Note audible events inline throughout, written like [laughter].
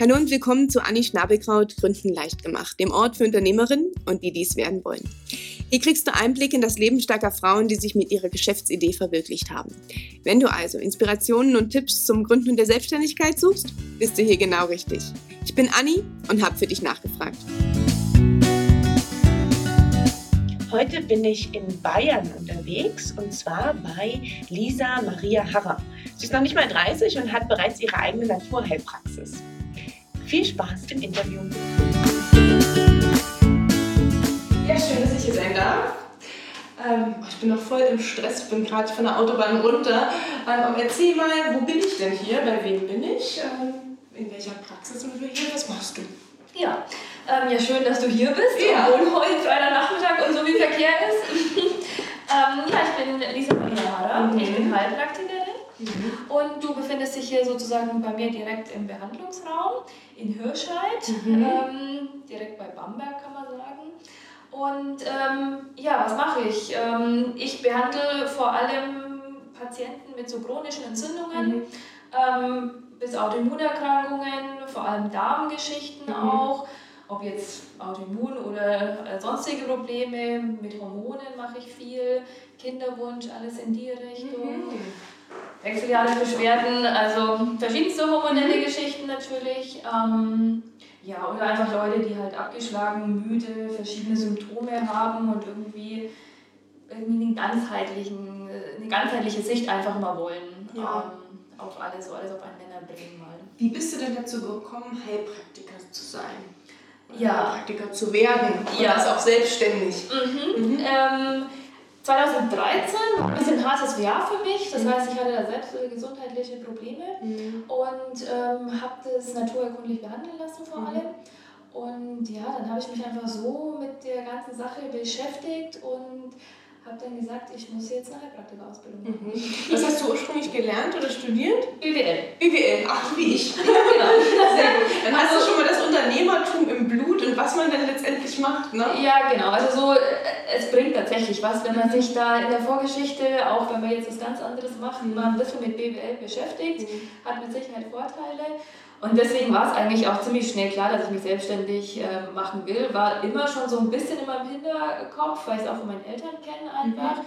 Hallo und willkommen zu Anni Schnabelkraut Gründen leicht gemacht, dem Ort für Unternehmerinnen und die dies werden wollen. Hier kriegst du Einblick in das Leben starker Frauen, die sich mit ihrer Geschäftsidee verwirklicht haben. Wenn du also Inspirationen und Tipps zum Gründen der Selbstständigkeit suchst, bist du hier genau richtig. Ich bin Anni und habe für dich nachgefragt. Heute bin ich in Bayern unterwegs und zwar bei Lisa Maria Harrer. Sie ist noch nicht mal 30 und hat bereits ihre eigene Naturheilpraxis. Viel Spaß im Interview. Ja, schön, dass ich hier sein darf. Ähm, ich bin noch voll im Stress, ich bin gerade von der Autobahn runter. Ähm, erzähl mal, wo bin ich denn hier? Bei wem bin ich? Ähm, in welcher Praxis sind wir hier? Was machst du? Ja, ja schön, dass du hier bist, ja. obwohl heute Freitagnachmittag und so viel Verkehr ist. [laughs] ja, ich bin Lisa Maria Hara, mhm. ich bin Heilpraktikerin Mhm. Und du befindest dich hier sozusagen bei mir direkt im Behandlungsraum in Hirscheid, mhm. ähm, direkt bei Bamberg kann man sagen. Und ähm, ja, was mache ich? Ähm, ich behandle vor allem Patienten mit so chronischen Entzündungen, mhm. Ähm, bis Autoimmunerkrankungen, vor allem Darmgeschichten mhm. auch ob jetzt Autoimmun oder äh, sonstige Probleme, mit Hormonen mache ich viel, Kinderwunsch, alles in die Richtung. Mhm. Wechseljahresbeschwerden, also verschiedenste hormonelle mhm. Geschichten natürlich. Ähm, ja, oder einfach Leute, die halt abgeschlagen, müde, verschiedene Symptome haben und irgendwie, irgendwie einen ganzheitlichen, eine ganzheitliche Sicht einfach mal wollen. Ja. Ähm, auf alles, so alles auf einen Nenner bringen mal. Wie bist du denn dazu gekommen, Heilpraktiker zu sein? Ja. Heilpraktiker zu werden? Und ja. auch selbstständig? Mhm. Mhm. Ähm, 2013 war ein bisschen hartes Jahr für mich. Das heißt, ich hatte da selbst gesundheitliche Probleme mhm. und ähm, habe das naturerkundlich behandeln lassen vor mhm. allem. Und ja, dann habe ich mich einfach so mit der ganzen Sache beschäftigt und habe dann gesagt, ich muss jetzt eine Heilpraktikerausbildung machen. Mhm. Was hast du ursprünglich gelernt oder studiert? BWL. BWL, ach wie ich. [laughs] Ja, genau. [laughs] Sehr gut. Dann hast also, du schon mal das Unternehmertum im Blut und was man dann letztendlich macht, ne? Ja, genau. Also so, äh, es bringt tatsächlich was, wenn man sich da in der Vorgeschichte, auch wenn man jetzt was ganz anderes macht, mhm. mal ein bisschen mit BWL beschäftigt, mhm. hat mit Sicherheit Vorteile. Und deswegen war es eigentlich auch ziemlich schnell klar, dass ich mich selbstständig äh, machen will. War immer schon so ein bisschen in meinem Hinterkopf, weil ich es auch von meinen Eltern kenne einfach. Mhm.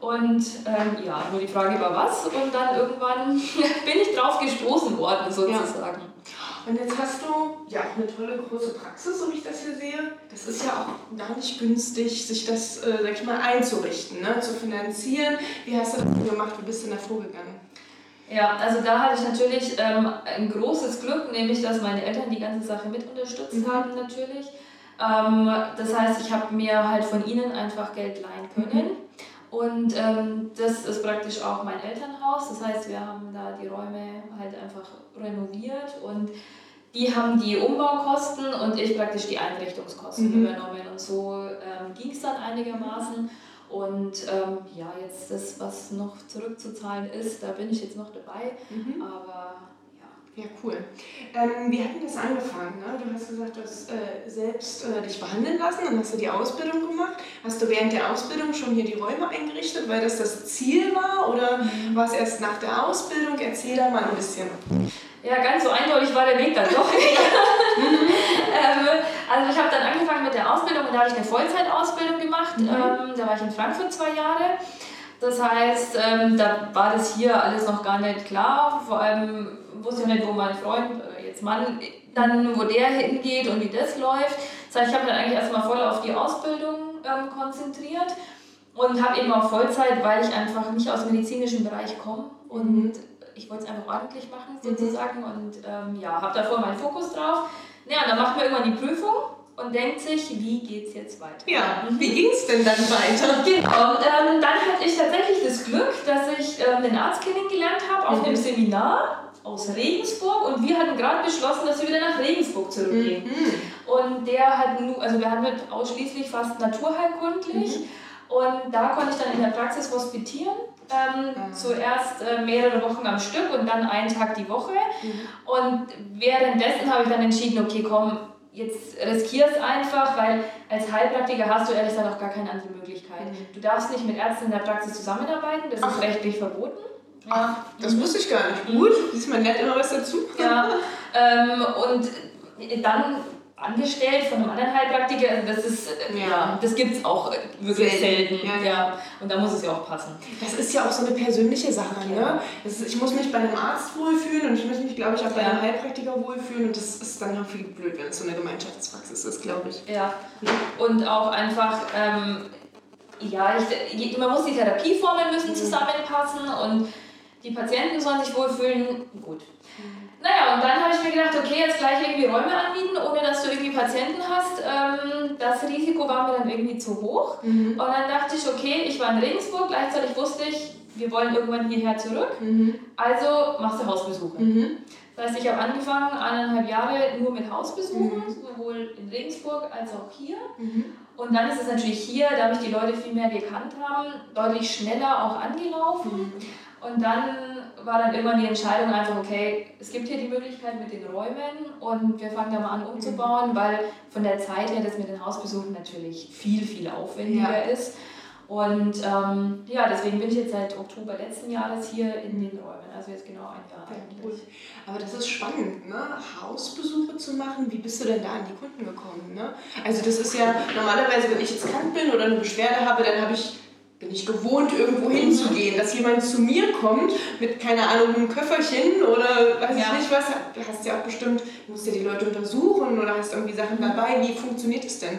Und ähm, ja, nur die Frage war was. Und dann irgendwann [laughs] bin ich drauf gestoßen worden, sozusagen. Ja. Und jetzt hast du ja auch eine tolle große Praxis, so wie ich das hier sehe. Das ist ja auch gar nicht günstig, sich das, äh, sag ich mal, einzurichten, ne? zu finanzieren. Wie hast du das gemacht? Wie bist du da vorgegangen? Ja, also da hatte ich natürlich ähm, ein großes Glück, nämlich dass meine Eltern die ganze Sache mit unterstützt mhm. haben natürlich. Ähm, das heißt, ich habe mir halt von ihnen einfach Geld leihen können. Mhm. Und ähm, das ist praktisch auch mein Elternhaus. Das heißt, wir haben da die Räume halt einfach renoviert und die haben die Umbaukosten und ich praktisch die Einrichtungskosten mhm. übernommen. Und so ähm, ging es dann einigermaßen. Und ähm, ja, jetzt das, was noch zurückzuzahlen ist, da bin ich jetzt noch dabei. Mhm. Aber ja. Cool. Ähm, wie hat denn das angefangen? Ne? Du hast gesagt, du hast äh, selbst äh, dich behandeln lassen, dann hast du die Ausbildung gemacht. Hast du während der Ausbildung schon hier die Räume eingerichtet, weil das das Ziel war? Oder mhm. war es erst nach der Ausbildung? Erzähl da mal ein bisschen. Ja, ganz so eindeutig war der Weg dann doch nicht. [laughs] ähm, also ich habe dann angefangen mit der Ausbildung und da habe ich eine Vollzeitausbildung gemacht. Mhm. Ähm, da war ich in Frankfurt zwei Jahre. Das heißt, ähm, da war das hier alles noch gar nicht klar. Vor allem wusste ich nicht, wo mein Freund, äh, jetzt Mann, dann wo der hingeht und wie das läuft. Das heißt, ich habe dann eigentlich erstmal voll auf die Ausbildung ähm, konzentriert und habe eben auch Vollzeit, weil ich einfach nicht aus dem medizinischen Bereich komme und mhm ich wollte es einfach ordentlich machen mhm. sozusagen und ähm, ja, habe davor meinen Fokus drauf. Ja, dann macht man irgendwann die Prüfung und denkt sich, wie geht es jetzt weiter? Ja, wie ging es denn dann weiter? Genau, ähm, dann hatte ich tatsächlich das Glück, dass ich ähm, den Arzt kennengelernt habe auf mhm. einem Seminar aus Regensburg und wir hatten gerade beschlossen, dass wir wieder nach Regensburg zurückgehen. Mhm. Und der hat nur, also wir haben ausschließlich fast naturheilkundlich. Mhm. Und da konnte ich dann in der Praxis hospitieren. Ähm, mhm. Zuerst äh, mehrere Wochen am Stück und dann einen Tag die Woche. Mhm. Und währenddessen habe ich dann entschieden, okay, komm, jetzt riskier es einfach, weil als Heilpraktiker hast du ehrlich gesagt auch gar keine andere Möglichkeit. Mhm. Du darfst nicht mit Ärzten in der Praxis zusammenarbeiten, das Ach. ist rechtlich verboten. Ach, das wusste ich gar nicht. Gut, siehst mal nett immer was dazu. Ja, [laughs] ähm, und dann angestellt von einem anderen Heilpraktiker, also das ist, äh, ja, ja das gibt es auch wirklich selten. selten. Ja, ja. Und da muss es ja auch passen. Das ist ja auch so eine persönliche Sache, ne? Ist, ich muss mich bei einem Arzt wohlfühlen und ich muss mich, glaube ich, auch bei einem Heilpraktiker wohlfühlen und das ist dann auch viel blöd, wenn es so eine Gemeinschaftspraxis ist, glaube ich. Ja. Und auch einfach, ähm, ja, ich, man muss die Therapieformen müssen mhm. zusammenpassen und die Patienten sollen sich wohlfühlen. Gut. Mhm. Naja, und dann habe ich mir gedacht, okay, jetzt gleich irgendwie Räume anbieten, ohne dass du irgendwie Patienten hast. Ähm, das Risiko war mir dann irgendwie zu hoch. Mhm. Und dann dachte ich, okay, ich war in Regensburg, gleichzeitig wusste ich, wir wollen irgendwann hierher zurück. Mhm. Also machst du Hausbesuche. Mhm. Das heißt, ich habe angefangen, eineinhalb Jahre nur mit Hausbesuchen, mhm. sowohl in Regensburg als auch hier. Mhm. Und dann ist es natürlich hier, da mich die Leute viel mehr gekannt haben, deutlich schneller auch angelaufen. Mhm. Und dann war dann irgendwann die Entscheidung einfach, okay, es gibt hier die Möglichkeit mit den Räumen und wir fangen da mal an umzubauen, weil von der Zeit her das mit den Hausbesuchen natürlich viel, viel aufwendiger ja. ist. Und ähm, ja, deswegen bin ich jetzt seit Oktober letzten Jahres hier in den Räumen, also jetzt genau ein Jahr eigentlich. Aber das ist spannend, ne? Hausbesuche zu machen. Wie bist du denn da an die Kunden gekommen? Ne? Also das ist ja normalerweise, wenn ich jetzt krank bin oder eine Beschwerde habe, dann habe ich bin ich gewohnt, irgendwo hinzugehen, dass jemand zu mir kommt mit, keine Ahnung, einem Köfferchen oder weiß ja. ich nicht was. Du hast ja auch bestimmt, musst ja die Leute untersuchen oder hast irgendwie Sachen dabei. Wie funktioniert es denn?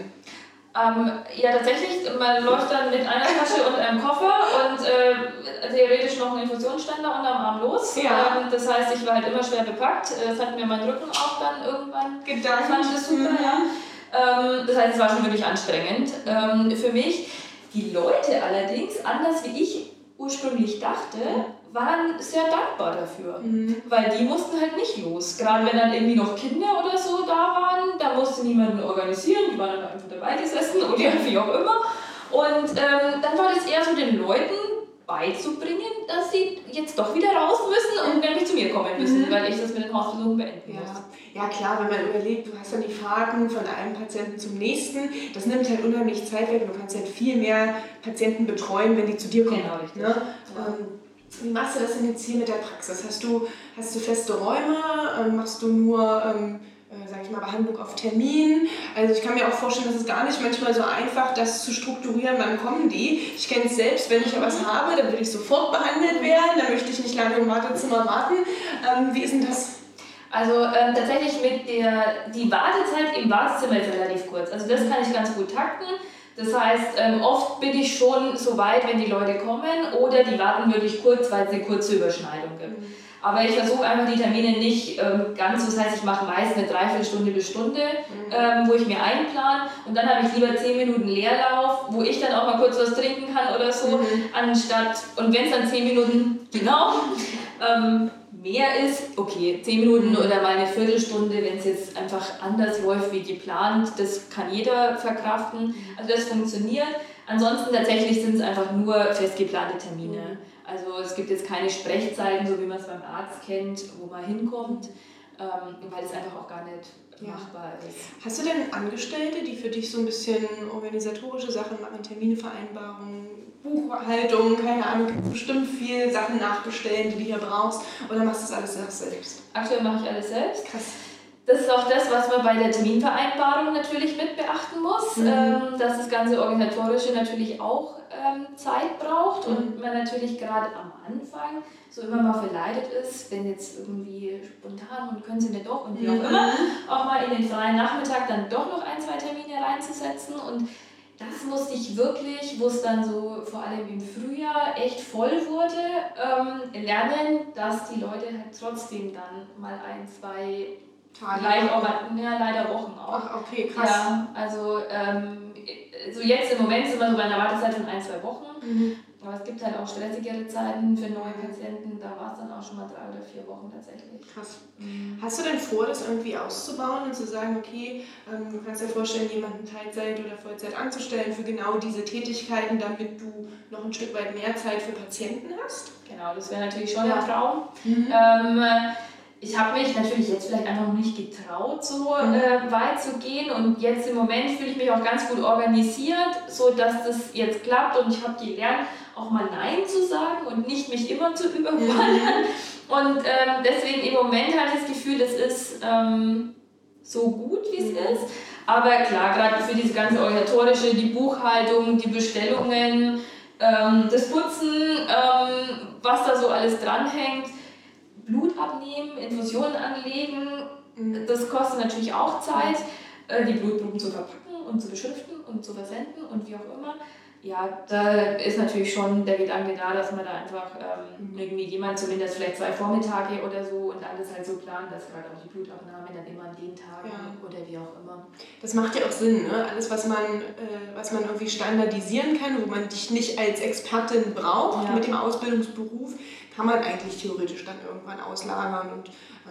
Ähm, ja, tatsächlich, man läuft dann mit einer Tasche und einem Koffer und äh, theoretisch noch einen Infusionsständer unterm Arm los. Ja. Ähm, das heißt, ich war halt immer schwer bepackt. Das hat mir mein Rücken auch dann irgendwann gedacht. Fand ich das super, mhm. ja. Ähm, das heißt, es war schon wirklich anstrengend ähm, für mich. Die Leute allerdings, anders wie ich ursprünglich dachte, waren sehr dankbar dafür. Mhm. Weil die mussten halt nicht los. Gerade wenn dann irgendwie noch Kinder oder so da waren, da musste niemanden organisieren, die waren dann einfach dabei gesessen [laughs] oder wie auch immer. Und ähm, dann war das eher so den Leuten beizubringen, dass sie jetzt doch wieder raus müssen und nämlich zu mir kommen müssen, mhm. weil ich das mit den Hausbesuchen beenden ja. muss. Ja klar, wenn man überlegt, du hast dann die Fahrten von einem Patienten zum nächsten, das nimmt halt unheimlich Zeit weg und du kannst halt viel mehr Patienten betreuen, wenn die zu dir kommen. Genau, richtig. Ne? Ja. Ähm, wie machst du das denn jetzt hier mit der Praxis? Hast du, hast du feste Räume? Ähm, machst du nur ähm, äh, sage ich mal, Behandlung auf Termin. Also ich kann mir auch vorstellen, dass es gar nicht manchmal so einfach, das zu strukturieren, wann kommen die. Ich kenne es selbst, wenn ich was habe, dann will ich sofort behandelt werden, dann möchte ich nicht lange im Wartezimmer warten. Ähm, wie ist denn das? Also ähm, tatsächlich mit der, die Wartezeit im Wartezimmer ist relativ kurz. Also das kann ich ganz gut takten. Das heißt, ähm, oft bin ich schon so weit, wenn die Leute kommen oder die warten wirklich kurz, weil es eine kurze Überschneidung gibt. Mhm. Aber ich versuche einfach die Termine nicht ähm, ganz, das heißt, ich mache meist eine Dreiviertelstunde bis Stunde, mhm. ähm, wo ich mir einplan und dann habe ich lieber 10 Minuten Leerlauf, wo ich dann auch mal kurz was trinken kann oder so, mhm. anstatt, und wenn es dann 10 Minuten, genau, ähm, mehr ist, okay, 10 Minuten mhm. oder mal eine Viertelstunde, wenn es jetzt einfach anders läuft wie geplant, das kann jeder verkraften. Mhm. Also das funktioniert. Ansonsten tatsächlich sind es einfach nur festgeplante Termine. Mhm. Also es gibt jetzt keine Sprechzeiten, so wie man es beim Arzt kennt, wo man hinkommt, ähm, weil es einfach auch gar nicht ja. machbar ist. Hast du denn Angestellte, die für dich so ein bisschen organisatorische Sachen machen, Terminvereinbarungen, Buchhaltung, keine Ahnung, bestimmt viel Sachen nachbestellen, die du hier brauchst, oder machst du das alles selbst? Aktuell mache ich alles selbst. Krass. Das ist auch das, was man bei der Terminvereinbarung natürlich mit beachten muss, mhm. ähm, dass das ganze Organisatorische natürlich auch ähm, Zeit braucht mhm. und man natürlich gerade am Anfang so immer mal verleitet ist, wenn jetzt irgendwie spontan und können sie nicht doch und wie auch mhm. immer, auch mal in den freien Nachmittag dann doch noch ein, zwei Termine reinzusetzen und das musste ich wirklich, wo es dann so vor allem im Frühjahr echt voll wurde, ähm, lernen, dass die Leute halt trotzdem dann mal ein, zwei Tage. Leider, auch, ja, leider Wochen auch. Ach, okay, krass. Ja, also ähm, so jetzt im Moment sind wir so bei einer Wartezeit von ein, zwei Wochen. Mhm. Aber es gibt halt auch stressigere Zeiten für neue Patienten. Da war es dann auch schon mal drei oder vier Wochen tatsächlich. Krass. Mhm. Hast du denn vor, das irgendwie auszubauen und zu sagen, okay, ähm, du kannst dir vorstellen, jemanden Teilzeit oder Vollzeit anzustellen für genau diese Tätigkeiten, damit du noch ein Stück weit mehr Zeit für Patienten hast? Genau, das wäre natürlich schon ja. ein Traum. Mhm. Ähm, ich habe mich natürlich jetzt vielleicht einfach noch nicht getraut, so mhm. äh, weit zu gehen. Und jetzt im Moment fühle ich mich auch ganz gut organisiert, so dass das jetzt klappt. Und ich habe gelernt, auch mal Nein zu sagen und nicht mich immer zu [laughs] überfallen. Mhm. Und ähm, deswegen im Moment habe ich das Gefühl, das ist ähm, so gut, wie es mhm. ist. Aber klar, gerade für diese ganze organisatorische, die Buchhaltung, die Bestellungen, ähm, das Putzen, ähm, was da so alles dranhängt, Blut abnehmen, Infusionen anlegen, mhm. das kostet natürlich auch Zeit, äh, die Blutproben zu verpacken und zu beschriften und zu versenden und wie auch immer ja, da ist natürlich schon der Gedanke da, dass man da einfach ähm, irgendwie jemand zumindest vielleicht zwei Vormittage oder so und alles halt so plant, dass gerade auch die Blutabnahme dann immer an den Tagen ja. oder wie auch immer. Das macht ja auch Sinn, ne? Alles, was man, äh, was man irgendwie standardisieren kann, wo man dich nicht als Expertin braucht ja. mit dem Ausbildungsberuf, kann man eigentlich theoretisch dann irgendwann auslagern und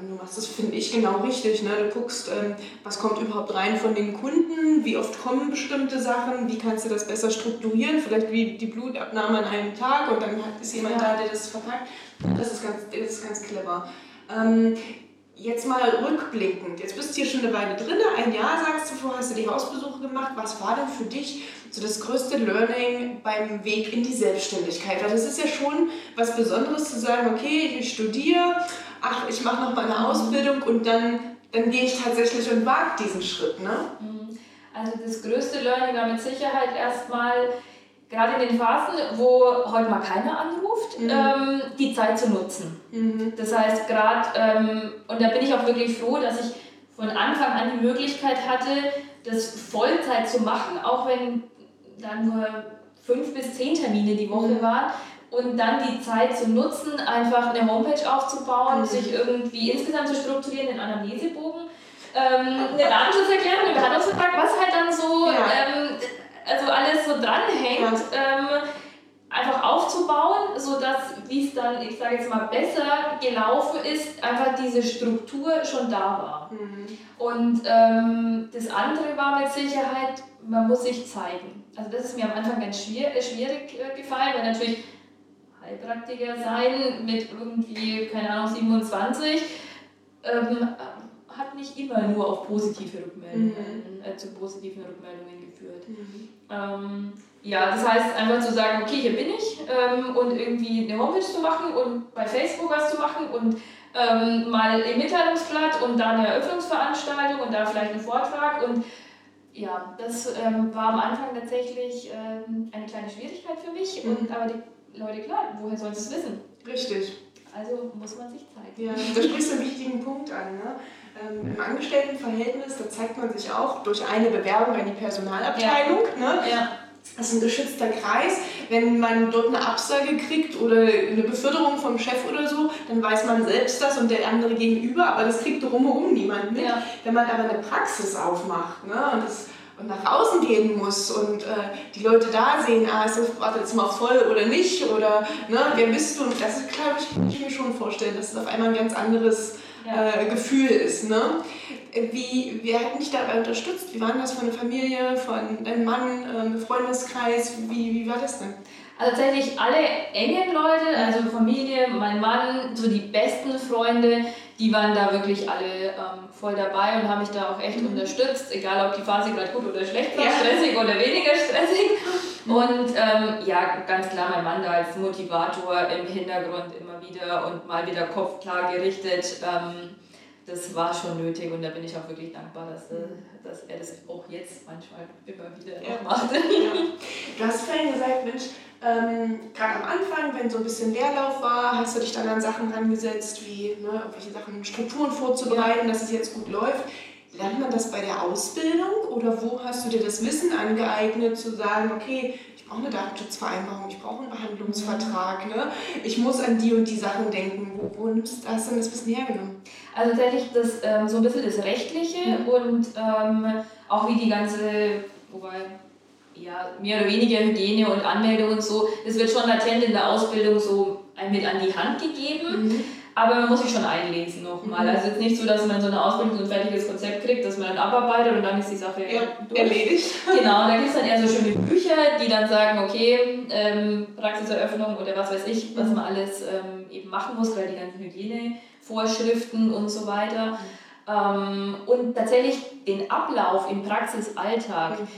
du machst das, finde ich, genau richtig. Ne? Du guckst, ähm, was kommt überhaupt rein von den Kunden, wie oft kommen bestimmte Sachen, wie kannst du das besser strukturieren, vielleicht wie die Blutabnahme an einem Tag und dann ist jemand da, der das verpackt. Das ist ganz, das ist ganz clever. Jetzt mal rückblickend, jetzt bist du hier schon eine Weile drin, ein Jahr sagst du, vorher hast du die Hausbesuche gemacht. Was war denn für dich so das größte Learning beim Weg in die Selbstständigkeit? Weil das ist ja schon was Besonderes zu sagen, okay, ich studiere, ach, ich mache noch mal eine Ausbildung und dann, dann gehe ich tatsächlich und wage diesen Schritt. Ne? Mhm. Also das größte Learning war mit Sicherheit erstmal, gerade in den Phasen, wo heute mal keiner anruft, mhm. ähm, die Zeit zu nutzen. Mhm. Das heißt, gerade, ähm, und da bin ich auch wirklich froh, dass ich von Anfang an die Möglichkeit hatte, das Vollzeit zu machen, auch wenn dann nur fünf bis zehn Termine die Woche mhm. waren und dann die Zeit zu nutzen, einfach eine Homepage aufzubauen, mhm. sich irgendwie insgesamt zu strukturieren, den Anamnesebogen, ähm, eine Datenschutzerklärung, einen Behandlungsvertrag, was halt dann so, ja. So dranhängt, ähm, einfach aufzubauen, sodass, wie es dann, ich sage jetzt mal, besser gelaufen ist, einfach diese Struktur schon da war. Mhm. Und ähm, das andere war mit Sicherheit, man muss sich zeigen. Also das ist mir am Anfang ganz schwierig, äh, schwierig äh, gefallen, weil natürlich Heilpraktiker sein mit irgendwie, keine Ahnung, 27, ähm, hat nicht immer nur auf positive Rückmeldungen, mhm. äh, zu positiven Rückmeldungen geführt. Mhm. Ähm, ja, das heißt einfach zu sagen, okay, hier bin ich ähm, und irgendwie eine Homepage zu machen und bei Facebook was zu machen und ähm, mal im Mitteilungsblatt und da eine Eröffnungsveranstaltung und da vielleicht einen Vortrag und ja, das ähm, war am Anfang tatsächlich ähm, eine kleine Schwierigkeit für mich, mhm. und, aber die Leute, klar, woher sollen sie es wissen? Richtig. Also muss man sich zeigen. Ja, da sprichst du einen wichtigen Punkt an. Ne? Ähm, Im Angestelltenverhältnis, da zeigt man sich auch durch eine Bewerbung an die Personalabteilung. Ja. Ne? Ja. Das ist ein geschützter Kreis. Wenn man dort eine Absage kriegt oder eine Beförderung vom Chef oder so, dann weiß man selbst das und der andere gegenüber, aber das kriegt drumherum niemand mit. Ja. Wenn man aber eine Praxis aufmacht ne, und das und nach außen gehen muss und äh, die Leute da sehen, ah, ist das warte jetzt mal voll oder nicht oder ne, wer bist du? Und das ist, glaube ich, kann ich mir schon vorstellen, dass es auf einmal ein ganz anderes ja. äh, Gefühl ist. Ne? Wie, wer hat mich dabei unterstützt? Wie war das von der Familie, von deinem Mann, äh, Freundeskreis? Wie, wie war das denn? Also tatsächlich alle engen Leute, also Familie, mein Mann, so die besten Freunde, die waren da wirklich alle ähm, voll dabei und haben mich da auch echt mhm. unterstützt, egal ob die Phase gerade gut oder schlecht war, ja. stressig oder weniger stressig. Mhm. Und ähm, ja, ganz klar mein Mann da als Motivator im Hintergrund immer wieder und mal wieder Kopf klar gerichtet. Ähm, das war schon nötig und da bin ich auch wirklich dankbar, dass, äh, dass er das jetzt manchmal immer wieder ja. macht. Ja. Du hast vorhin gesagt, Mensch, ähm, gerade am Anfang, wenn so ein bisschen Leerlauf war, hast du dich dann an Sachen rangesetzt, wie ne, irgendwelche Sachen, Strukturen vorzubereiten, ja. dass es jetzt gut läuft. Lernt man das bei der Ausbildung oder wo hast du dir das Wissen angeeignet, zu sagen, okay, brauche eine Datenschutzvereinbarung, ich brauche einen Behandlungsvertrag, ne? ich muss an die und die Sachen denken. Wo, wo nimmst, du denn das Wissen hergenommen? Also tatsächlich das, ähm, so ein bisschen das Rechtliche mhm. und ähm, auch wie die ganze, wobei ja, mehr oder weniger Hygiene und Anmeldung und so, das wird schon latent in der Ausbildung so mit an die Hand gegeben. Mhm. Aber man muss sich schon einlesen nochmal. Mhm. Also jetzt nicht so, dass man so eine Ausbildung so ein fertiges Konzept kriegt, dass man dann abarbeitet und dann ist die Sache ja, erledigt. [laughs] Genau, da gibt es dann eher so schöne Bücher, die dann sagen, okay, ähm, Praxiseröffnung oder was weiß ich, was mhm. man alles ähm, eben machen muss, weil die ganzen Hygienevorschriften und so weiter. Mhm. Ähm, und tatsächlich den Ablauf im Praxisalltag. Mhm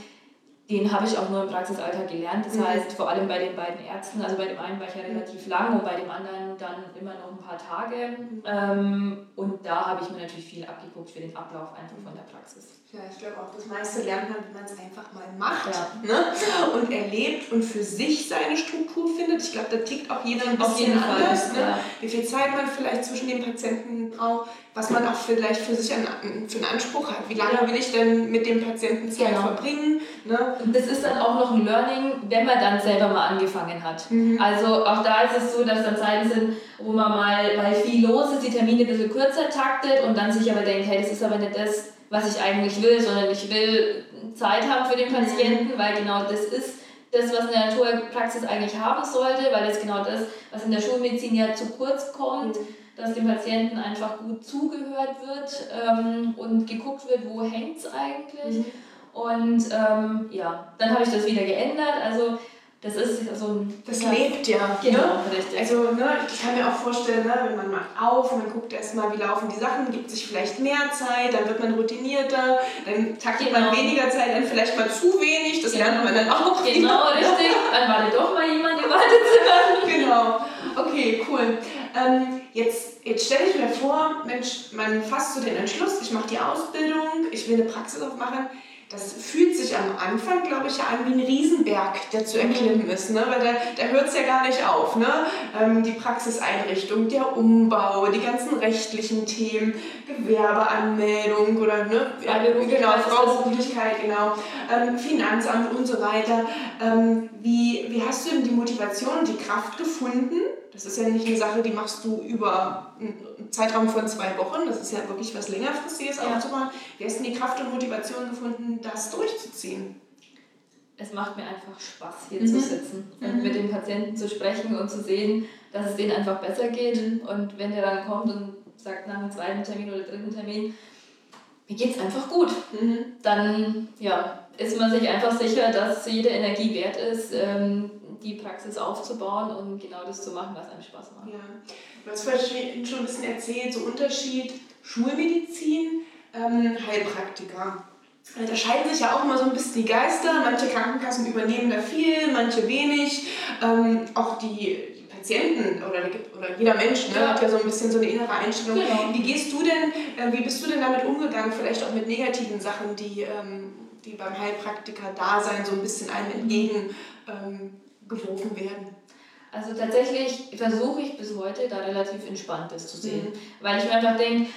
den habe ich auch nur im Praxisalltag gelernt. Das mhm. heißt, vor allem bei den beiden Ärzten, also bei dem einen war ich ja relativ lang und bei dem anderen dann immer noch ein paar Tage. Mhm. Ähm, und da habe ich mir natürlich viel abgeguckt für den Ablauf einfach von der Praxis. Ja, ich glaube auch, das meiste lernt man, wenn man es einfach mal macht ja. ne? und erlebt und für sich seine Struktur findet. Ich glaube, da tickt auch jeder ein bisschen anders. Fall, ne? ja. Wie viel Zeit man vielleicht zwischen den Patienten braucht, was man auch vielleicht für sich an, für einen Anspruch hat. Wie lange ja. will ich denn mit dem Patienten Zeit genau. verbringen? Ne? Und das ist dann auch noch ein Learning, wenn man dann selber mal angefangen hat. Mhm. Also auch da ist es so, dass dann Zeiten sind, wo man mal, weil viel los ist, die Termine ein bisschen kürzer taktet und dann sich aber denkt, hey, das ist aber nicht das, was ich eigentlich will, sondern ich will Zeit haben für den mhm. Patienten, weil genau das ist das, was eine Naturpraxis eigentlich haben sollte, weil das genau das, was in der Schulmedizin ja zu kurz kommt, mhm. dass dem Patienten einfach gut zugehört wird ähm, und geguckt wird, wo hängt es eigentlich. Mhm. Und ähm, ja, dann habe ich das wieder geändert. Also das ist so ein. Das ja, lebt ja. Genau, ne? richtig. Also, ne, ich kann mir auch vorstellen, ne, wenn man macht auf und man guckt erstmal, wie laufen die Sachen, gibt sich vielleicht mehr Zeit, dann wird man routinierter, dann taktet genau. man weniger Zeit, dann vielleicht mal zu wenig, das genau. lernt man dann auch. Genau, wieder. richtig. Dann wartet doch mal jemand im Wartezimmer. [laughs] genau. Okay, cool. Ähm, jetzt, jetzt stelle ich mir vor, Mensch, man fasst so den Entschluss, ich mache die Ausbildung, ich will eine Praxis aufmachen das fühlt sich am Anfang, glaube ich, ja an wie ein Riesenberg, der zu erklimmen ist, ne? weil da, da hört es ja gar nicht auf. Ne? Ähm, die Praxiseinrichtung, der Umbau, die ganzen rechtlichen Themen, Gewerbeanmeldung oder ne? genau, Freiberuflichkeit, genau, ähm, Finanzamt und so weiter. Ähm, wie, wie hast du denn die Motivation und die Kraft gefunden? Das ist ja nicht eine Sache, die machst du über einen Zeitraum von zwei Wochen. Das ist ja wirklich was längerfristiges ja. aufzubauen. Wie hast du die Kraft und Motivation gefunden, das durchzuziehen? Es macht mir einfach Spaß, hier mhm. zu sitzen und mhm. mit den Patienten zu sprechen und zu sehen, dass es denen einfach besser geht. Mhm. Und wenn der dann kommt und sagt nach dem zweiten Termin oder dritten Termin, mir geht es einfach gut, mhm. dann ja, ist man sich einfach sicher, dass jede Energie wert ist, ähm, die Praxis aufzubauen und genau das zu machen, was einem Spaß macht. Ja. Du hast vorhin schon ein bisschen erzählt, so Unterschied Schulmedizin, ähm, Heilpraktiker. Da scheiden sich ja auch immer so ein bisschen die Geister. Manche Krankenkassen übernehmen da viel, manche wenig. Ähm, auch die Patienten oder, oder jeder Mensch ne, hat ja so ein bisschen so eine innere Einstellung. Genau. Wie gehst du denn, äh, wie bist du denn damit umgegangen, vielleicht auch mit negativen Sachen, die, ähm, die beim Heilpraktiker-Dasein so ein bisschen einem entgegen ähm, geworfen werden? Also tatsächlich versuche ich bis heute da relativ Entspanntes zu sehen, mhm. weil ich mir einfach denke,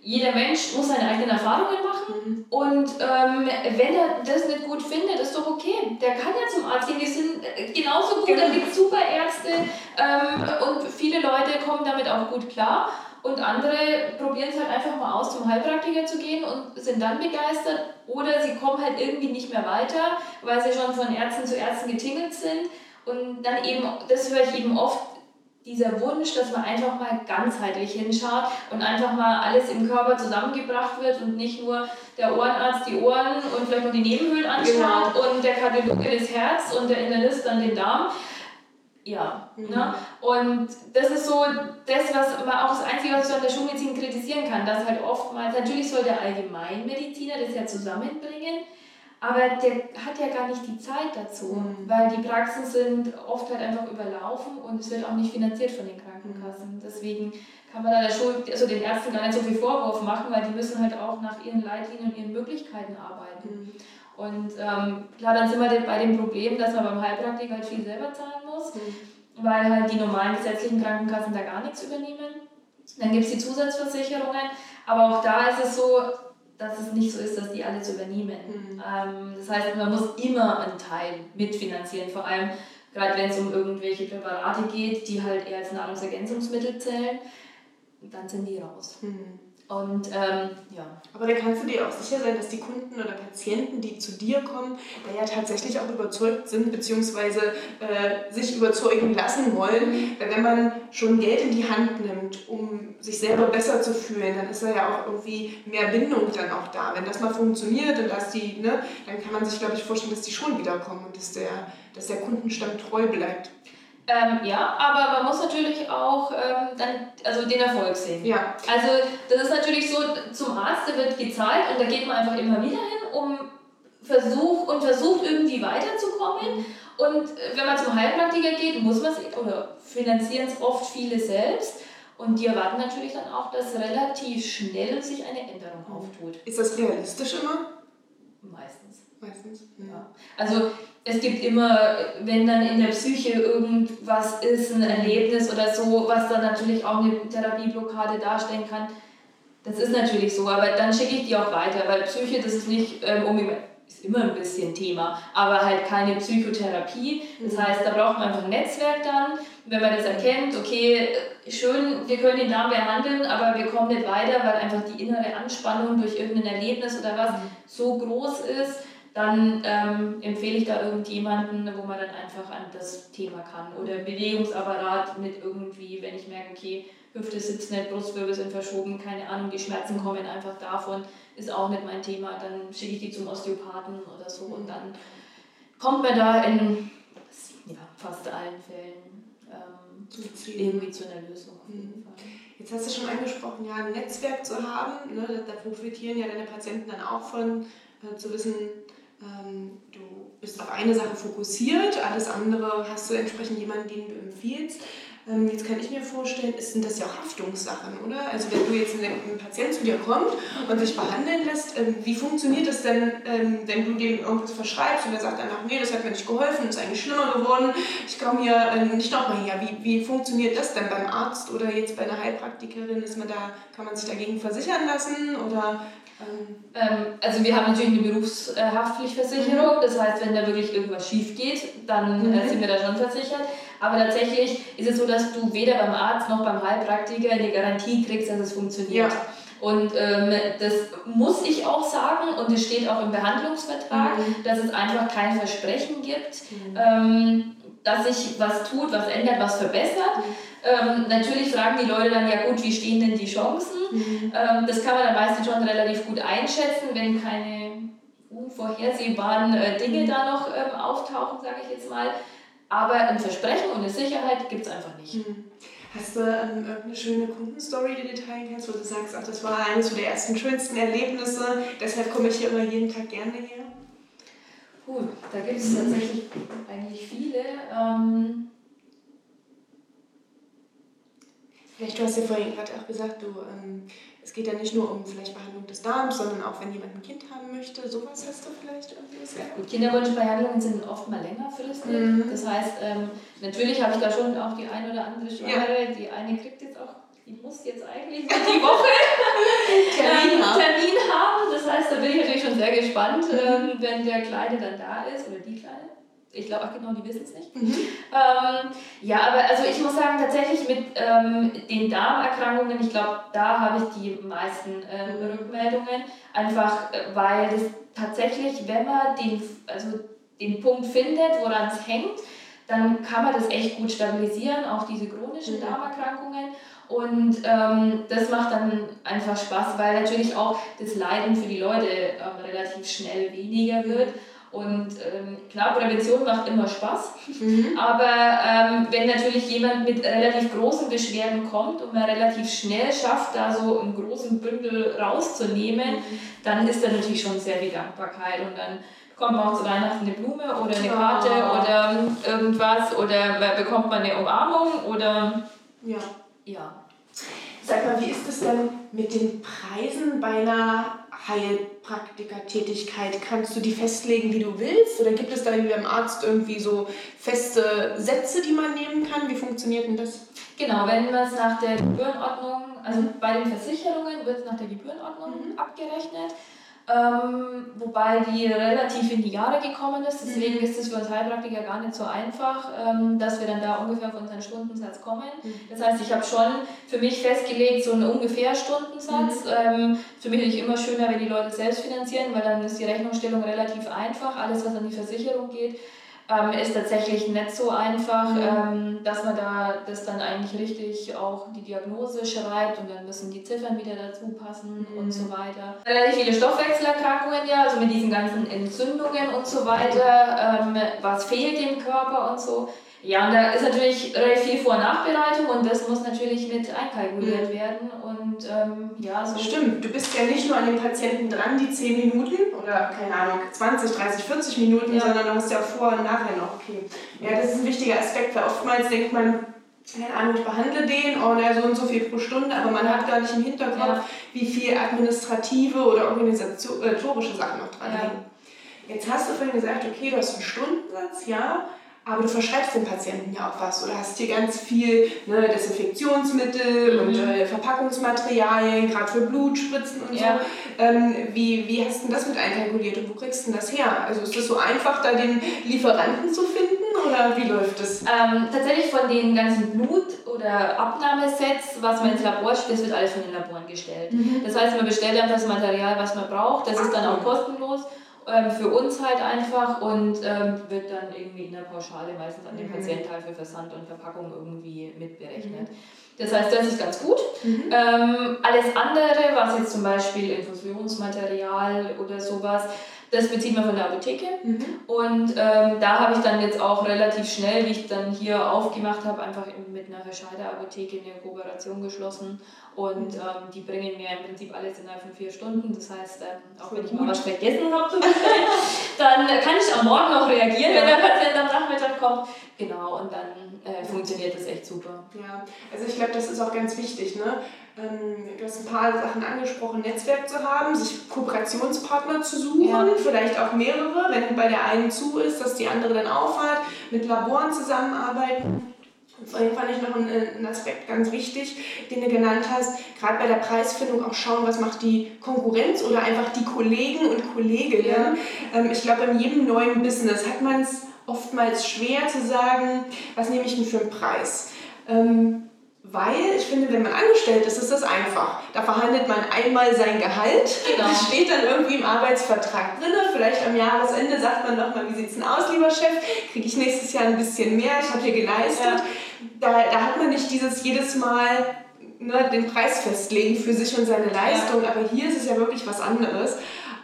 jeder Mensch muss seine eigenen Erfahrungen machen mhm. und ähm, wenn er das nicht gut findet, ist doch okay. Der kann ja zum Arzt gehen, die sind genauso gut, genau. da gibt super Ärzte ähm, und viele Leute kommen damit auch gut klar und andere probieren es halt einfach mal aus, zum Heilpraktiker zu gehen und sind dann begeistert oder sie kommen halt irgendwie nicht mehr weiter, weil sie schon von Ärzten zu Ärzten getingelt sind und dann eben, das höre ich eben oft, dieser Wunsch, dass man einfach mal ganzheitlich hinschaut und einfach mal alles im Körper zusammengebracht wird und nicht nur der Ohrenarzt die Ohren und vielleicht noch die Nebenhöhlen anschaut genau. und der Kardiologe das Herz und der Internist dann den Darm. Ja, mhm. ne? und das ist so das, was man auch das Einzige, was ich an der Schulmedizin kritisieren kann, dass halt oftmals, natürlich soll der Allgemeinmediziner das ja zusammenbringen, aber der hat ja gar nicht die Zeit dazu, mhm. weil die Praxen sind oft halt einfach überlaufen und es wird auch nicht finanziert von den Krankenkassen. Deswegen kann man da der Schuld, also den Ärzten gar nicht so viel Vorwurf machen, weil die müssen halt auch nach ihren Leitlinien und ihren Möglichkeiten arbeiten. Mhm. Und ähm, klar, dann sind wir bei dem Problem, dass man beim Heilpraktiker halt viel selber zahlen muss, mhm. weil halt die normalen gesetzlichen Krankenkassen da gar nichts übernehmen. Dann gibt es die Zusatzversicherungen, aber auch da ist es so, dass es nicht so ist, dass die alles übernehmen. Mhm. Ähm, das heißt, man muss immer einen Teil mitfinanzieren, vor allem gerade wenn es um irgendwelche Präparate geht, die halt eher als Nahrungsergänzungsmittel zählen, dann sind die raus. Mhm. Und ähm, ja. Aber da kannst du dir auch sicher sein, dass die Kunden oder Patienten, die zu dir kommen, da ja tatsächlich auch überzeugt sind, beziehungsweise äh, sich überzeugen lassen wollen. Weil wenn man schon Geld in die Hand nimmt, um sich selber besser zu fühlen, dann ist da ja auch irgendwie mehr Bindung dann auch da. Wenn das mal funktioniert und dass die, ne, dann kann man sich, glaube ich, vorstellen, dass die schon wiederkommen und dass der, dass der Kundenstamm treu bleibt. Ähm, ja, aber man muss natürlich auch ähm, dann, also den Erfolg sehen. Ja. Also das ist natürlich so, zum Arzt, der wird gezahlt und da geht man einfach immer wieder hin, um versucht und versucht irgendwie weiterzukommen. Mhm. Und äh, wenn man zum Heilpraktiker geht, muss man es oder finanzieren es oft viele selbst. Und die erwarten natürlich dann auch, dass relativ schnell sich eine Änderung mhm. auftut. Ist das realistisch immer? Meistens. Meistens. Ja. Also es gibt immer, wenn dann in der Psyche irgendwas ist, ein Erlebnis oder so, was dann natürlich auch eine Therapieblockade darstellen kann. Das ist natürlich so, aber dann schicke ich die auch weiter, weil Psyche, das ist nicht ähm, um ist immer ein bisschen Thema, aber halt keine Psychotherapie. Das mhm. heißt, da braucht man einfach ein Netzwerk dann. Wenn man das erkennt, okay, schön, wir können den Darm behandeln, aber wir kommen nicht weiter, weil einfach die innere Anspannung durch irgendein Erlebnis oder was mhm. so groß ist, dann ähm, empfehle ich da irgendjemanden, wo man dann einfach an das Thema kann. Oder Bewegungsapparat mit irgendwie, wenn ich merke, okay, Hüfte sitzt nicht, Brustwirbel sind verschoben, keine Ahnung, die Schmerzen kommen einfach davon, ist auch nicht mein Thema. Dann schicke ich die zum Osteopathen oder so und dann kommt man da in ja, fast allen Fällen ähm, irgendwie zu einer Lösung. Mhm. Jetzt hast du schon angesprochen, ja, ein Netzwerk zu haben, ne, da profitieren ja deine Patienten dann auch von, äh, zu wissen, du bist auf eine Sache fokussiert, alles andere hast du entsprechend jemanden, den du empfiehlst. Ähm, jetzt kann ich mir vorstellen, sind das ja auch Haftungssachen, oder? Also wenn du jetzt ein Patient zu dir kommt und sich behandeln lässt, ähm, wie funktioniert das denn, ähm, wenn du dem irgendwas verschreibst und er sagt danach, nee, das hat mir nicht geholfen, ist eigentlich schlimmer geworden, ich komme hier nicht nochmal her. Wie, wie funktioniert das denn beim Arzt oder jetzt bei einer Heilpraktikerin? Ist man da, kann man sich dagegen versichern lassen oder ähm, also wir haben natürlich eine Berufshaftpflichtversicherung, das heißt, wenn da wirklich irgendwas schief geht, dann äh, mhm. sind wir da schon versichert. Aber tatsächlich ist es so, dass du weder beim Arzt noch beim Heilpraktiker eine Garantie kriegst, dass es funktioniert. Ja. Und ähm, das muss ich auch sagen und es steht auch im Behandlungsvertrag, mhm. dass es einfach kein Versprechen gibt, mhm. ähm, dass sich was tut, was ändert, was verbessert. Ähm, natürlich fragen die Leute dann, ja gut, wie stehen denn die Chancen? Mhm. Ähm, das kann man dann meistens schon relativ gut einschätzen, wenn keine unvorhersehbaren äh, Dinge mhm. da noch ähm, auftauchen, sage ich jetzt mal. Aber ein Versprechen und eine Sicherheit gibt es einfach nicht. Mhm. Hast du ähm, irgendeine schöne Kundenstory, die du teilen kannst, wo du sagst, ach, das war eines der ersten schönsten Erlebnisse, deshalb komme ich hier immer jeden Tag gerne her? Puh, da gibt es tatsächlich eigentlich viele. Ähm, Vielleicht, du hast ja vorhin gerade auch gesagt, du, ähm, es geht ja nicht nur um vielleicht Behandlung des Darms, sondern auch wenn jemand ein Kind haben möchte. Sowas hast du vielleicht irgendwie Gut, Kinderwunschbehandlungen sind oft mal längerfristig. Mhm. Das heißt, ähm, natürlich habe ich da schon auch die eine oder andere Schwangere. Ja. Die eine kriegt jetzt auch, die muss jetzt eigentlich die Woche [laughs] Termin, ähm, haben. Termin haben. Das heißt, da bin ich natürlich schon sehr gespannt, mhm. ähm, wenn der Kleine dann da ist oder die Kleine ich glaube, auch genau, die wissen es nicht. Mhm. Ähm, ja, aber also ich muss sagen, tatsächlich mit ähm, den Darmerkrankungen, ich glaube, da habe ich die meisten äh, mhm. Rückmeldungen, einfach äh, weil das tatsächlich, wenn man den, also den Punkt findet, woran es hängt, dann kann man das echt gut stabilisieren, auch diese chronischen mhm. Darmerkrankungen. Und ähm, das macht dann einfach Spaß, weil natürlich auch das Leiden für die Leute ähm, relativ schnell weniger wird. Und ähm, klar, Prävention macht immer Spaß, mhm. aber ähm, wenn natürlich jemand mit relativ großen Beschwerden kommt und man relativ schnell schafft, da so einen großen Bündel rauszunehmen, mhm. dann ist da natürlich schon sehr viel Dankbarkeit und dann bekommt man auch zu Weihnachten eine Blume oder eine Karte oh. oder irgendwas oder bekommt man eine Umarmung oder ja. ja. Sag mal, wie ist es denn mit den Preisen bei einer Heilpraktikertätigkeit? Kannst du die festlegen, wie du willst? Oder gibt es da wie beim Arzt irgendwie so feste Sätze, die man nehmen kann? Wie funktioniert denn das? Genau, wenn man es nach der Gebührenordnung, also bei den Versicherungen wird es nach der Gebührenordnung mhm. abgerechnet ähm, wobei die relativ in die Jahre gekommen ist. Deswegen mhm. ist es für uns Heilpraktiker gar nicht so einfach, ähm, dass wir dann da ungefähr auf unseren Stundensatz kommen. Mhm. Das heißt, ich habe schon für mich festgelegt, so einen ungefähr Stundensatz. Mhm. Ähm, für mich ist es immer schöner, wenn die Leute selbst finanzieren, weil dann ist die Rechnungsstellung relativ einfach. Alles, was an die Versicherung geht, ähm, ist tatsächlich nicht so einfach, mhm. ähm, dass man da das dann eigentlich richtig auch die Diagnose schreibt und dann müssen die Ziffern wieder dazu passen mhm. und so weiter. Relativ viele Stoffwechselerkrankungen ja, also mit diesen ganzen Entzündungen und so weiter, ähm, was fehlt dem Körper und so. Ja, und da ist natürlich relativ viel Vor- und Nachbereitung und das muss natürlich mit einkalkuliert mhm. werden. Und ähm, ja, so. Stimmt, du bist ja nicht nur an den Patienten dran, die 10 Minuten oder keine Ahnung, 20, 30, 40 Minuten, ja. sondern du hast ja vor und nachher noch. Okay. Ja, das ist ein wichtiger Aspekt, weil oftmals denkt man, keine Ahnung, ich behandle den, oh, na, so und so viel pro Stunde, aber man hat gar nicht im Hinterkopf, ja. wie viel administrative oder organisatorische Sachen noch dran hängen. Jetzt hast du vorhin gesagt, okay, du hast einen Stundensatz, ja, aber du verschreibst dem Patienten ja auch was oder hast hier ganz viel ne, Desinfektionsmittel mhm. und äh, Verpackungsmaterialien, gerade für Blutspritzen und ja. so. Ähm, wie, wie hast du das mit einkalkuliert und wo kriegst du das her? Also ist das so einfach, da den Lieferanten zu finden oder wie läuft das? Ähm, tatsächlich von den ganzen Blut- oder Abnahmesets, was man ins Labor stellt, das wird alles von den Laboren gestellt. Mhm. Das heißt, man bestellt einfach das Material, was man braucht, das ist dann auch kostenlos ähm, für uns halt einfach und ähm, wird dann irgendwie in der Pauschale meistens an den mhm. Patienten halt für Versand und Verpackung irgendwie mitberechnet. Mhm. Das heißt, das ist ganz gut. Mhm. Ähm, alles andere, was jetzt zum Beispiel Infusionsmaterial oder sowas, das bezieht man von der Apotheke. Mhm. Und ähm, da habe ich dann jetzt auch relativ schnell, wie ich dann hier aufgemacht habe, einfach mit einer Scheider Apotheke eine Kooperation geschlossen. Und mhm. ähm, die bringen mir im Prinzip alles innerhalb von vier Stunden. Das heißt, ähm, auch wenn ich mal was vergessen habe, [laughs] dann kann ich am Morgen noch reagieren, ja. wenn der Patient am Nachmittag kommt. Genau, und dann äh, funktioniert das echt super. Ja, also ich glaube, das ist auch ganz wichtig. Ne? Ähm, du hast ein paar Sachen angesprochen, Netzwerk zu haben, sich Kooperationspartner zu suchen, ja. vielleicht auch mehrere, wenn bei der einen zu ist, dass die andere dann aufhört, mit Laboren zusammenarbeiten. Und vorhin fand ich noch einen, einen Aspekt ganz wichtig, den du genannt hast, gerade bei der Preisfindung auch schauen, was macht die Konkurrenz oder einfach die Kollegen und Kolleginnen. Ja. Ähm, ich glaube, in jedem neuen Business hat man es oftmals schwer zu sagen, was nehme ich denn für einen Preis. Ähm, weil ich finde, wenn man angestellt ist, ist das einfach. Da verhandelt man einmal sein Gehalt. Genau. Das steht dann irgendwie im Arbeitsvertrag drin. Vielleicht am Jahresende sagt man nochmal, wie sieht es denn aus, lieber Chef? Kriege ich nächstes Jahr ein bisschen mehr? Ich habe hier geleistet. Ja. Da, da hat man nicht dieses jedes Mal ne, den Preis festlegen für sich und seine Leistung. Ja. Aber hier ist es ja wirklich was anderes.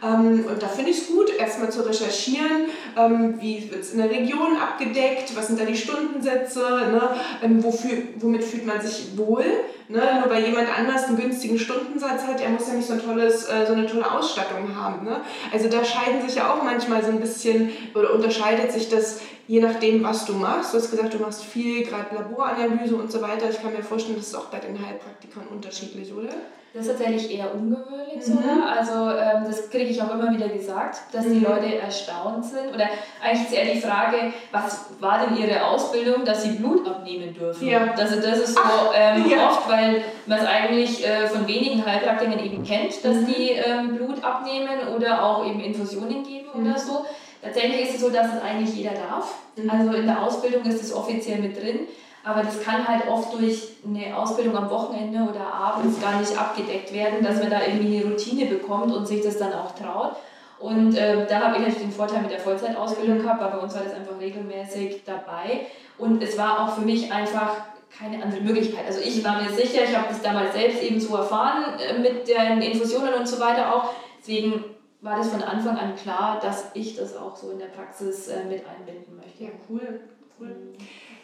Ähm, und da finde ich es gut, erstmal zu recherchieren, ähm, wie wird es in der Region abgedeckt, was sind da die Stundensätze, ne? ähm, wofür, womit fühlt man sich wohl. Ne? Nur weil jemand anders einen günstigen Stundensatz hat, er muss ja nicht so, ein tolles, äh, so eine tolle Ausstattung haben. Ne? Also da scheiden sich ja auch manchmal so ein bisschen, oder unterscheidet sich das je nachdem, was du machst. Du hast gesagt, du machst viel, gerade Laboranalyse und so weiter. Ich kann mir vorstellen, das ist auch bei den Heilpraktikern unterschiedlich, oder? Das ist tatsächlich eher ungewöhnlich mhm. sogar. Also ähm, das kriege ich auch immer wieder gesagt, dass mhm. die Leute erstaunt sind. Oder eigentlich ist eher die Frage, was war denn ihre Ausbildung, dass sie Blut abnehmen dürfen? Ja. Also das ist so ähm, ja. oft, weil man es eigentlich äh, von wenigen Heilpraktikern eben kennt, dass mhm. die ähm, Blut abnehmen oder auch eben Infusionen geben oder mhm. so. Tatsächlich ist es so, dass es eigentlich jeder darf. Mhm. Also in der Ausbildung ist es offiziell mit drin. Aber das kann halt oft durch eine Ausbildung am Wochenende oder abends gar nicht abgedeckt werden, dass man da irgendwie eine Routine bekommt und sich das dann auch traut. Und äh, da habe ich natürlich den Vorteil mit der Vollzeitausbildung gehabt, weil bei uns war das einfach regelmäßig dabei. Und es war auch für mich einfach keine andere Möglichkeit. Also ich war mir sicher, ich habe das damals selbst eben so erfahren äh, mit den Infusionen und so weiter auch. Deswegen war das von Anfang an klar, dass ich das auch so in der Praxis äh, mit einbinden möchte. Ja, cool. cool.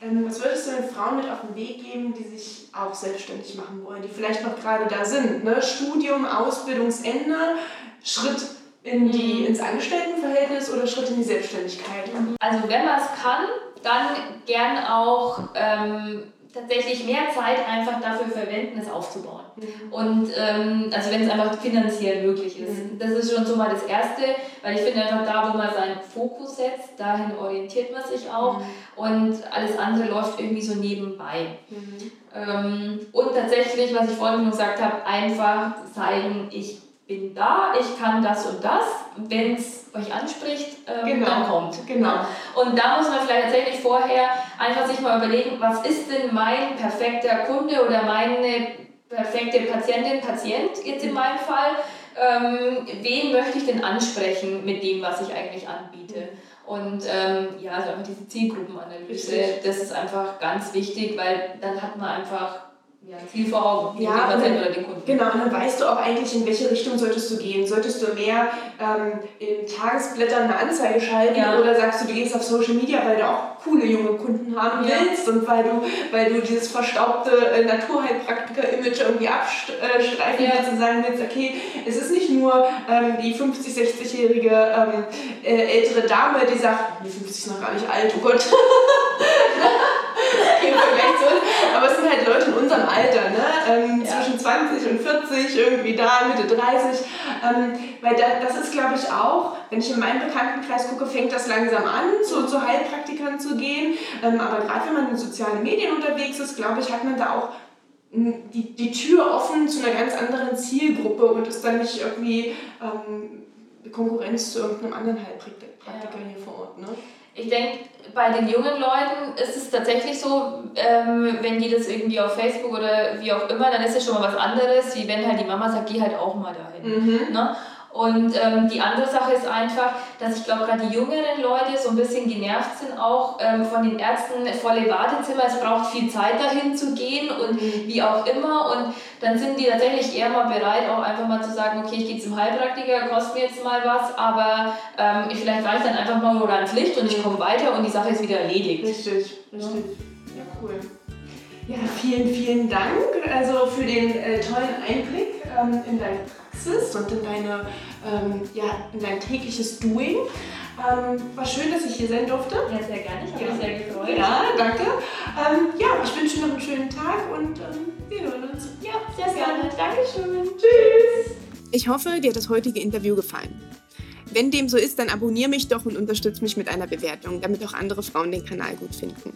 Ähm, was würdest du den Frauen mit auf den Weg geben, die sich auch selbstständig machen wollen, die vielleicht noch gerade da sind? Ne? Studium, Ausbildungsende, Schritt in die, mhm. ins Angestelltenverhältnis oder Schritt in die Selbstständigkeit? Also wenn man es kann, dann gern auch ähm, tatsächlich mehr Zeit einfach dafür verwenden, es aufzubauen. Mhm. Und ähm, also wenn es einfach finanziell möglich ist. Mhm. Das ist schon so mal das Erste, weil ich finde einfach da, wo man seinen Fokus setzt, dahin orientiert man sich auch mhm. und alles andere läuft irgendwie so nebenbei. Mhm. Ähm, und tatsächlich, was ich vorhin schon gesagt habe, einfach zeigen, ich bin da, ich kann das und das. Wenn es euch anspricht, ähm, genau. dann kommt. Genau. Und da muss man vielleicht tatsächlich vorher einfach sich mal überlegen, was ist denn mein perfekter Kunde oder meine perfekte Patientin, Patient jetzt in meinem Fall. Ähm, wen möchte ich denn ansprechen mit dem, was ich eigentlich anbiete? Und ähm, ja, also einfach diese Zielgruppenanalyse, das ist einfach ganz wichtig, weil dann hat man einfach ja, Ziel vor Augen, ja, den Patienten oder den Kunden. Genau, und dann weißt du auch eigentlich, in welche Richtung solltest du gehen. Solltest du mehr ähm, in Tagesblättern eine Anzeige schalten ja. oder sagst du, du gehst auf Social Media, weil du auch coole junge Kunden haben ja. willst und weil du, weil du dieses verstaubte äh, Naturheilpraktiker-Image irgendwie abstreifen ja. willst und sagen willst, okay, es ist nicht nur ähm, die 50-, 60-jährige ähm, äh, ältere Dame, die sagt, die 50 ist noch gar nicht alt, oh Gott. [laughs] halt Leute in unserem Alter, ne? Ähm, ja. zwischen 20 und 40, irgendwie da, Mitte 30. Ähm, weil da, das ist, glaube ich, auch, wenn ich in meinem Bekanntenkreis gucke, fängt das langsam an, zu, zu Heilpraktikern zu gehen. Ähm, aber gerade wenn man in sozialen Medien unterwegs ist, glaube ich, hat man da auch die, die Tür offen zu einer ganz anderen Zielgruppe und ist dann nicht irgendwie ähm, Konkurrenz zu irgendeinem anderen Heilpraktiker ja. hier vor Ort. Ne? Ich denke, bei den jungen Leuten ist es tatsächlich so, ähm, wenn die das irgendwie auf Facebook oder wie auch immer, dann ist es schon mal was anderes, wie wenn halt die Mama sagt, geh halt auch mal dahin. Mhm. Ne? Und ähm, die andere Sache ist einfach, dass ich glaube, gerade die jüngeren Leute so ein bisschen genervt sind auch ähm, von den Ärzten, volle Wartezimmer, es braucht viel Zeit dahin zu gehen und mhm. wie auch immer. Und dann sind die tatsächlich eher mal bereit, auch einfach mal zu sagen, okay, ich gehe zum Heilpraktiker, kostet mir jetzt mal was, aber ähm, ich vielleicht reicht dann einfach mal oder ans Licht und ich komme weiter und die Sache ist wieder erledigt. Richtig, richtig. Ja, cool. Ja, vielen, vielen Dank also für den äh, tollen Einblick ähm, in dein Praxis und in, deine, ähm, ja, in dein tägliches Doing. Ähm, war schön, dass ich hier sein durfte. Ja, sehr gerne. Ich habe ja. mich sehr gefreut. Ja, danke. Ähm, ja, ich wünsche dir noch einen schönen Tag und ähm, wir hören uns. Ja, sehr gerne. Dankeschön. Tschüss. Ich hoffe, dir hat das heutige Interview gefallen. Wenn dem so ist, dann abonniere mich doch und unterstütze mich mit einer Bewertung, damit auch andere Frauen den Kanal gut finden.